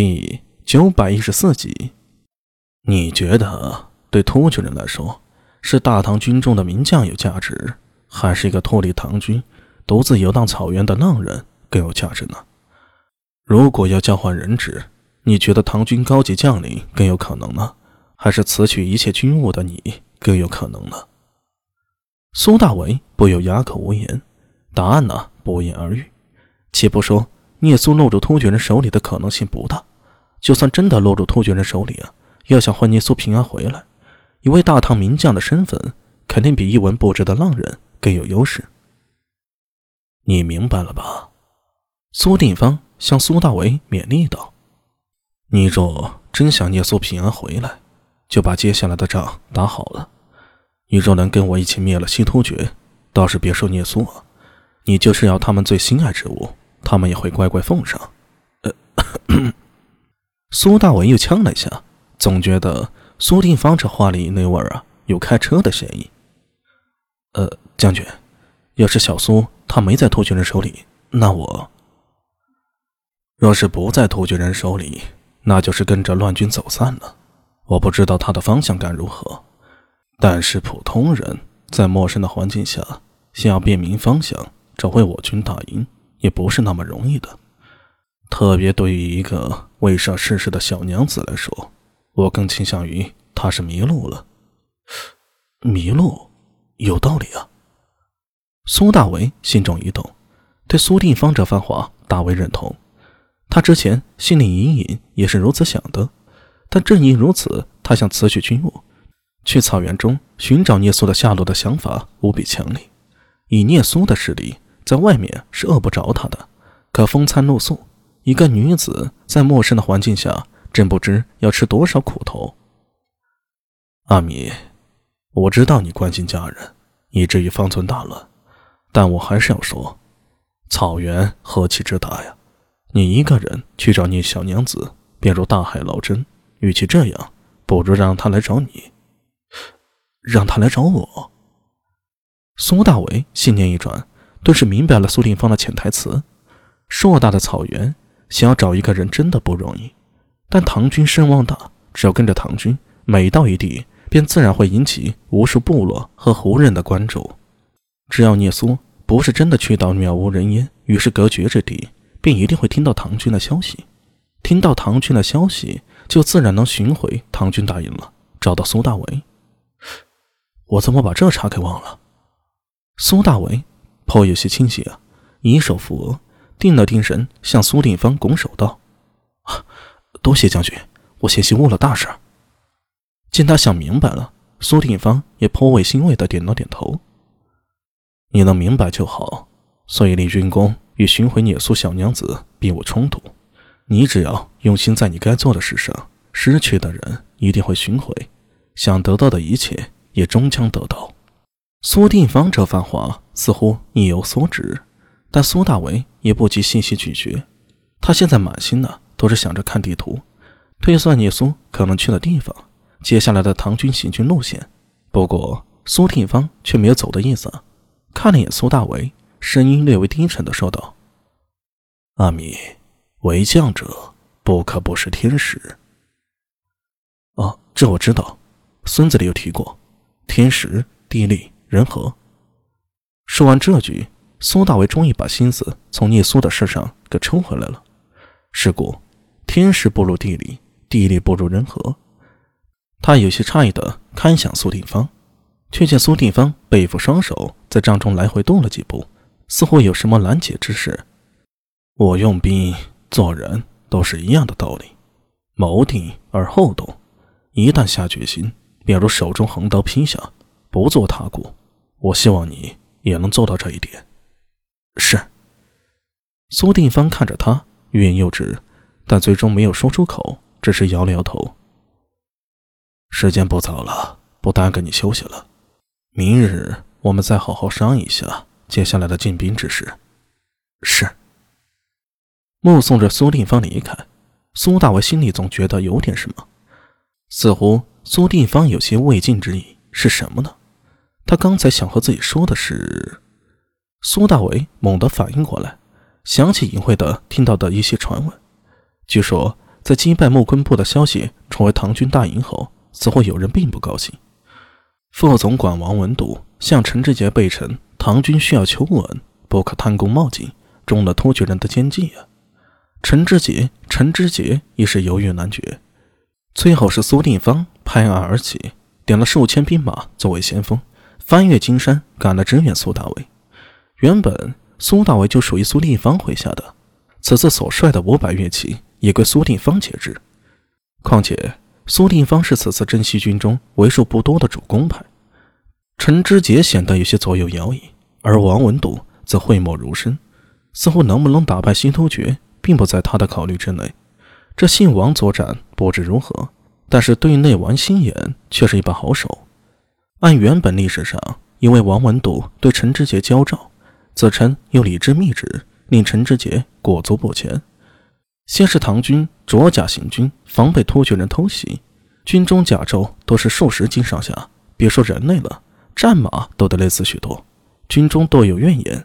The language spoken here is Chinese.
第九百一十四集，你觉得对突厥人来说，是大唐军中的名将有价值，还是一个脱离唐军、独自游荡草原的浪人更有价值呢？如果要交换人质，你觉得唐军高级将领更有可能呢，还是辞去一切军务的你更有可能呢？苏大为不由哑口无言，答案呢不言而喻。且不说聂苏落入突厥人手里的可能性不大。就算真的落入突厥人手里啊，要想换聂苏平安回来，一位大唐名将的身份，肯定比一文不值的浪人更有优势。你明白了吧？苏定方向苏大为勉励道：“你若真想聂苏平安回来，就把接下来的仗打好了。你若能跟我一起灭了西突厥，倒是别说聂苏啊，你就是要他们最心爱之物，他们也会乖乖奉上。”呃。苏大伟又呛了一下，总觉得苏定方这话里那味儿啊，有开车的嫌疑。呃，将军，要是小苏他没在突厥人手里，那我……若是不在突厥人手里，那就是跟着乱军走散了。我不知道他的方向感如何，但是普通人在陌生的环境下，想要辨明方向，找回我军大营，也不是那么容易的。特别对于一个未涉世事的小娘子来说，我更倾向于她是迷路了。迷路，有道理啊。苏大为心中一动，对苏定方这番话大为认同。他之前心里隐隐也是如此想的，但正因如此，他想辞去军务，去草原中寻找聂苏的下落的想法无比强烈。以聂苏的实力，在外面是饿不着他的，可风餐露宿。一个女子在陌生的环境下，真不知要吃多少苦头。阿米，我知道你关心家人，以至于方寸大乱，但我还是要说，草原何其之大呀！你一个人去找你小娘子，便如大海捞针。与其这样，不如让他来找你，让他来找我。苏大伟心念一转，顿时明白了苏定方的潜台词：硕大的草原。想要找一个人真的不容易，但唐军声望大，只要跟着唐军，每到一地，便自然会引起无数部落和胡人的关注。只要聂苏不是真的去到渺无人烟、与世隔绝之地，便一定会听到唐军的消息。听到唐军的消息，就自然能寻回唐军大营了，找到苏大为。我怎么把这茬给忘了？苏大为颇有些清醒啊，以手扶额。定了定神，向苏定方拱手道：“多谢将军，我险些误了大事。”见他想明白了，苏定方也颇为欣慰的点了点头：“你能明白就好。所以立军功与寻回聂苏小娘子并无冲突。你只要用心在你该做的事上，失去的人一定会寻回，想得到的一切也终将得到。”苏定方这番话似乎意有所指。但苏大为也不急信息咀嚼，他现在满心的都是想着看地图，推算聂苏可能去的地方，接下来的唐军行军路线。不过苏定方却没有走的意思，看了眼苏大为，声音略微低沉的说道：“阿米，为将者不可不识天时。”哦，这我知道，孙子里有提过，天时、地利、人和。说完这句。苏大为终于把心思从聂苏的事上给抽回来了。是故，天时不如地利，地利不如人和。他有些诧异的看向苏定方，却见苏定方背负双手在帐中来回动了几步，似乎有什么难解之事。我用兵做人都是一样的道理，谋定而后动。一旦下决心，便如手中横刀劈下，不做他顾。我希望你也能做到这一点。是。苏定方看着他，欲言又止，但最终没有说出口，只是摇了摇头。时间不早了，不耽搁你休息了。明日我们再好好商议一下接下来的进兵之事。是。目送着苏定方离开，苏大伟心里总觉得有点什么，似乎苏定方有些未尽之意。是什么呢？他刚才想和自己说的是。苏大为猛地反应过来，想起隐晦的听到的一些传闻。据说，在击败木昆部的消息传回唐军大营后，似乎有人并不高兴。副总管王文笃向陈志杰备陈：唐军需要求稳，不可贪功冒进，中了突厥人的奸计啊！陈志杰，陈志杰一时犹豫难决。最后是苏定方拍案而起，点了数千兵马作为先锋，翻越金山赶来支援苏大伟。原本苏大伟就属于苏定方麾下的，此次所率的五百乐骑也归苏定方节制。况且苏定方是此次征西军中为数不多的主攻派。陈知节显得有些左右摇曳，而王文笃则讳莫如深，似乎能不能打败新突厥，并不在他的考虑之内。这信王作战不知如何，但是对内玩心眼却是一把好手。按原本历史上，因为王文笃对陈志杰交召，子臣又礼之密旨，令陈志杰裹足不前。先是唐军着甲行军，防备突厥人偷袭，军中甲胄都是数十斤上下，别说人类了。战马都得累死许多，军中多有怨言，